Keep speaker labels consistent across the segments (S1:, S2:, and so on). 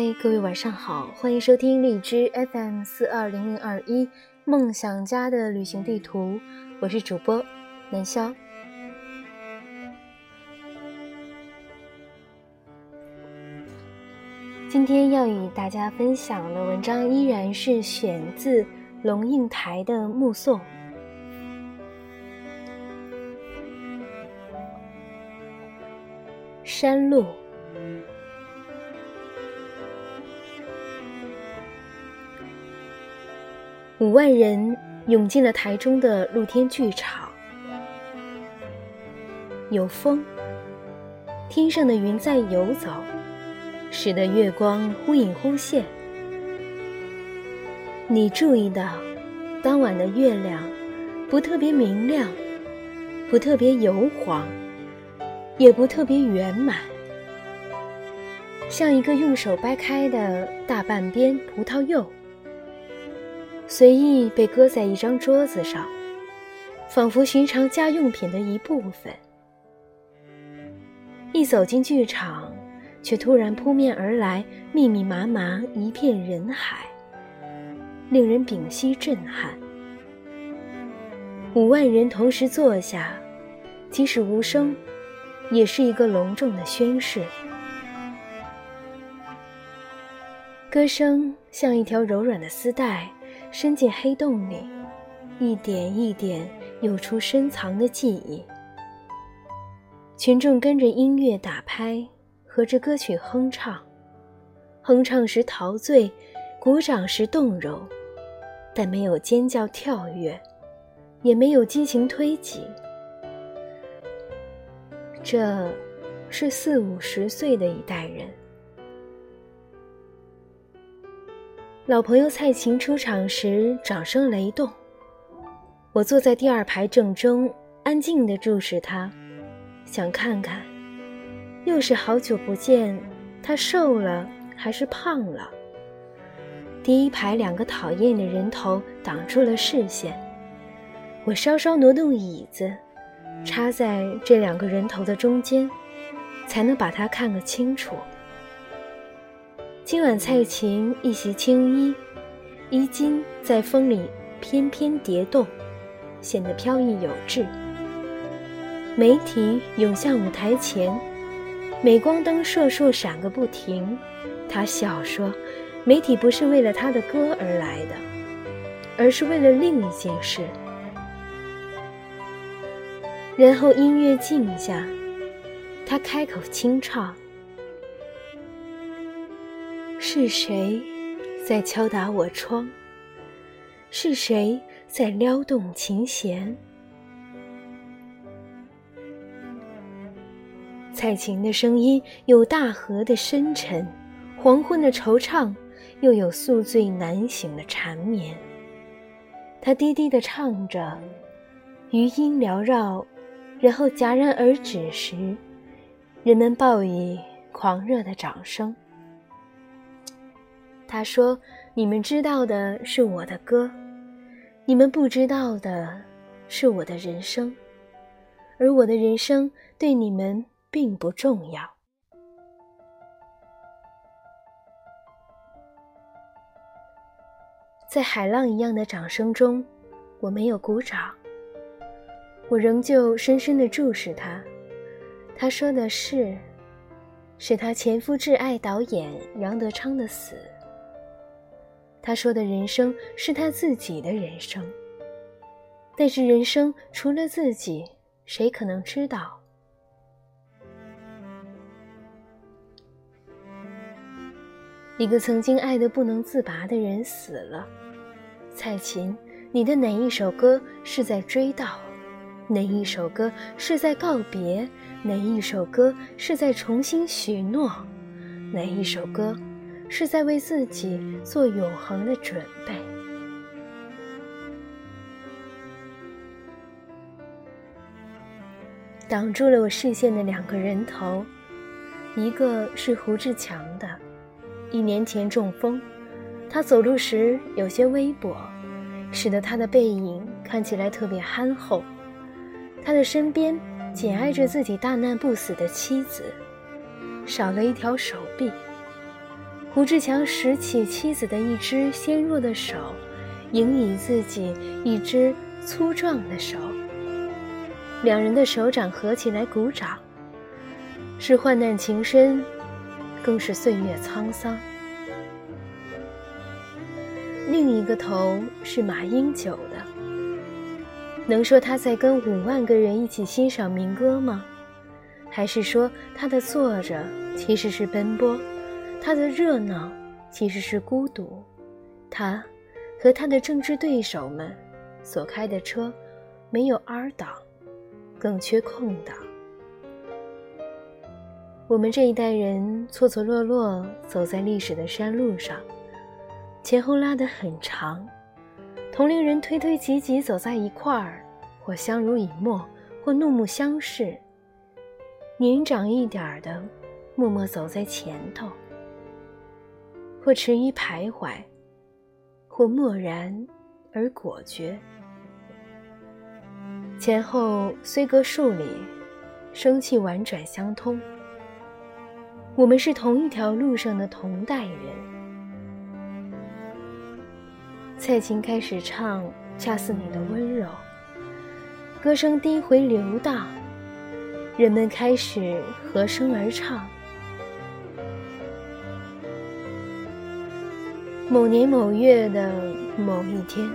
S1: 嗨，各位晚上好，欢迎收听荔枝 FM 四二零零二一梦想家的旅行地图，我是主播南潇。今天要与大家分享的文章依然是选自龙应台的《目送》。山路，五万人涌进了台中的露天剧场。有风，天上的云在游走，使得月光忽隐忽现。你注意到，当晚的月亮不特别明亮，不特别油黄。也不特别圆满，像一个用手掰开的大半边葡萄柚，随意被搁在一张桌子上，仿佛寻常家用品的一部分。一走进剧场，却突然扑面而来密密麻麻一片人海，令人屏息震撼。五万人同时坐下，即使无声。也是一个隆重的宣誓。歌声像一条柔软的丝带，伸进黑洞里，一点一点涌出深藏的记忆。群众跟着音乐打拍，和着歌曲哼唱，哼唱时陶醉，鼓掌时动容，但没有尖叫跳跃，也没有激情推挤。这，是四五十岁的一代人。老朋友蔡琴出场时，掌声雷动。我坐在第二排正中，安静地注视他，想看看，又是好久不见，他瘦了还是胖了。第一排两个讨厌的人头挡住了视线，我稍稍挪动椅子。插在这两个人头的中间，才能把它看个清楚。今晚蔡琴一袭青衣，衣襟在风里翩翩蝶动，显得飘逸有致。媒体涌向舞台前，镁光灯烁烁闪个不停。他笑说：“媒体不是为了他的歌而来的，而是为了另一件事。”然后音乐静下，他开口轻唱：“是谁在敲打我窗？是谁在撩动琴弦？”蔡琴的声音有大河的深沉，黄昏的惆怅，又有宿醉难醒的缠绵。她低低的唱着，余音缭绕。然后戛然而止时，人们报以狂热的掌声。他说：“你们知道的是我的歌，你们不知道的是我的人生，而我的人生对你们并不重要。”在海浪一样的掌声中，我没有鼓掌。我仍旧深深地注视他，他说的是，是他前夫挚爱导演杨德昌的死。他说的人生是他自己的人生，但是人生除了自己，谁可能知道？一个曾经爱得不能自拔的人死了，蔡琴，你的哪一首歌是在追悼？哪一首歌是在告别？哪一首歌是在重新许诺？哪一首歌是在为自己做永恒的准备？挡住了我视线的两个人头，一个是胡志强的，一年前中风，他走路时有些微跛，使得他的背影看起来特别憨厚。他的身边紧挨着自己大难不死的妻子，少了一条手臂。胡志强拾起妻子的一只纤弱的手，迎以自己一只粗壮的手，两人的手掌合起来鼓掌，是患难情深，更是岁月沧桑。另一个头是马英九的，能说他在跟五万个人一起欣赏民歌吗？还是说他的坐着其实是奔波？他的热闹其实是孤独，他和他的政治对手们所开的车没有 R 档，更缺空档。我们这一代人错错落落走在历史的山路上，前后拉得很长，同龄人推推挤挤走在一块儿，或相濡以沫，或怒目相视。年长一点儿的默默走在前头。或迟疑徘徊，或漠然而果决。前后虽隔数里，生气婉转相通。我们是同一条路上的同代人。蔡琴开始唱《恰似你的温柔》，歌声低回流荡，人们开始和声而唱。某年某月的某一天，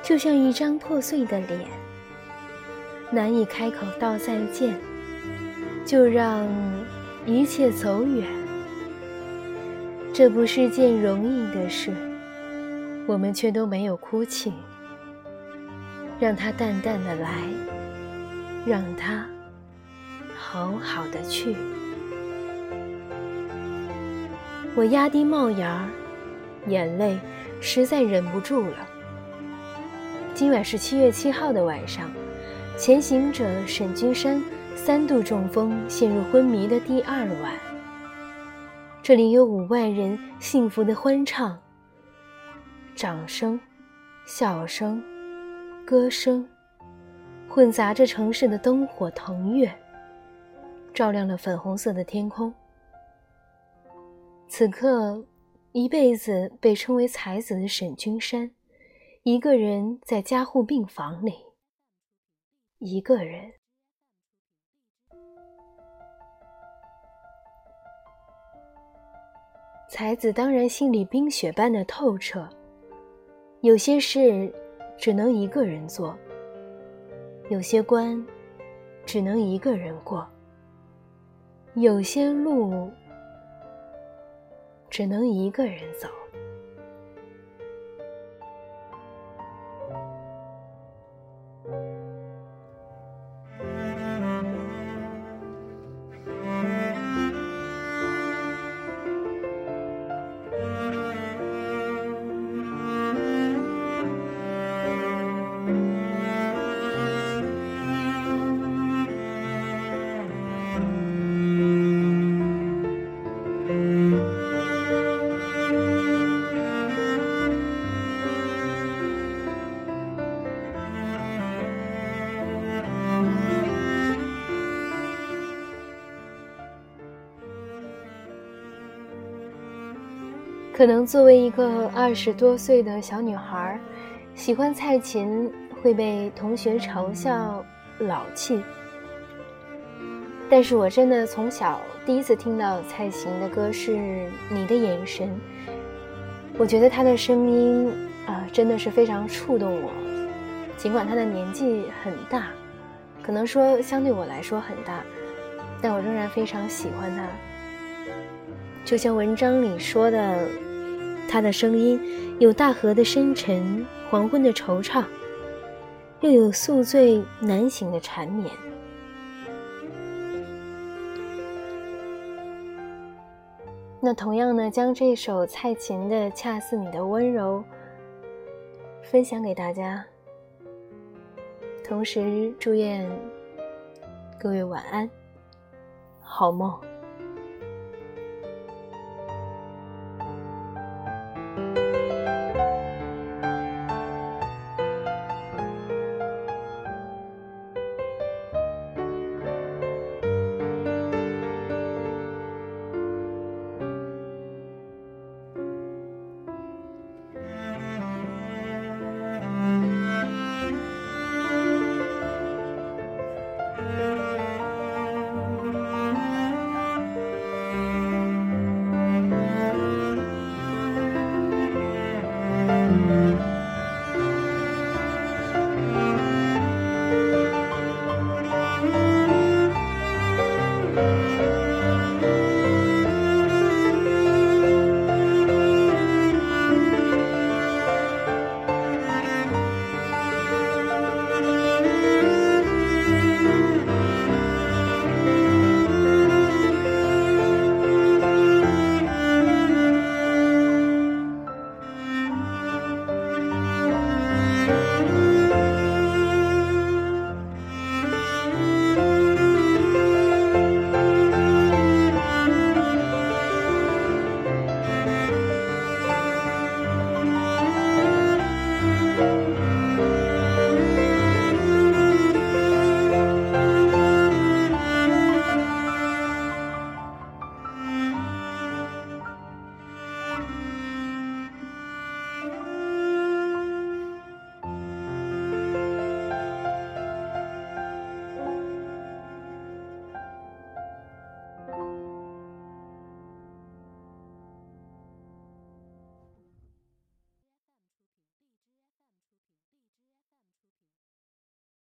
S1: 就像一张破碎的脸，难以开口道再见，就让一切走远。这不是件容易的事，我们却都没有哭泣。让它淡淡的来，让它好好的去。我压低帽檐儿。眼泪实在忍不住了。今晚是七月七号的晚上，前行者沈君山三度中风陷入昏迷的第二晚。这里有五万人幸福的欢唱，掌声、笑声、歌声，混杂着城市的灯火腾跃，照亮了粉红色的天空。此刻。一辈子被称为才子的沈君山，一个人在加护病房里。一个人，才子当然心里冰雪般的透彻。有些事只能一个人做，有些关只能一个人过，有些路。只能一个人走。可能作为一个二十多岁的小女孩，喜欢蔡琴会被同学嘲笑老气。但是我真的从小第一次听到蔡琴的歌是《你的眼神》，我觉得她的声音啊真的是非常触动我。尽管她的年纪很大，可能说相对我来说很大，但我仍然非常喜欢她。就像文章里说的。他的声音有大河的深沉，黄昏的惆怅，又有宿醉难醒的缠绵。那同样呢，将这首蔡琴的《恰似你的温柔》分享给大家，同时祝愿各位晚安，好梦。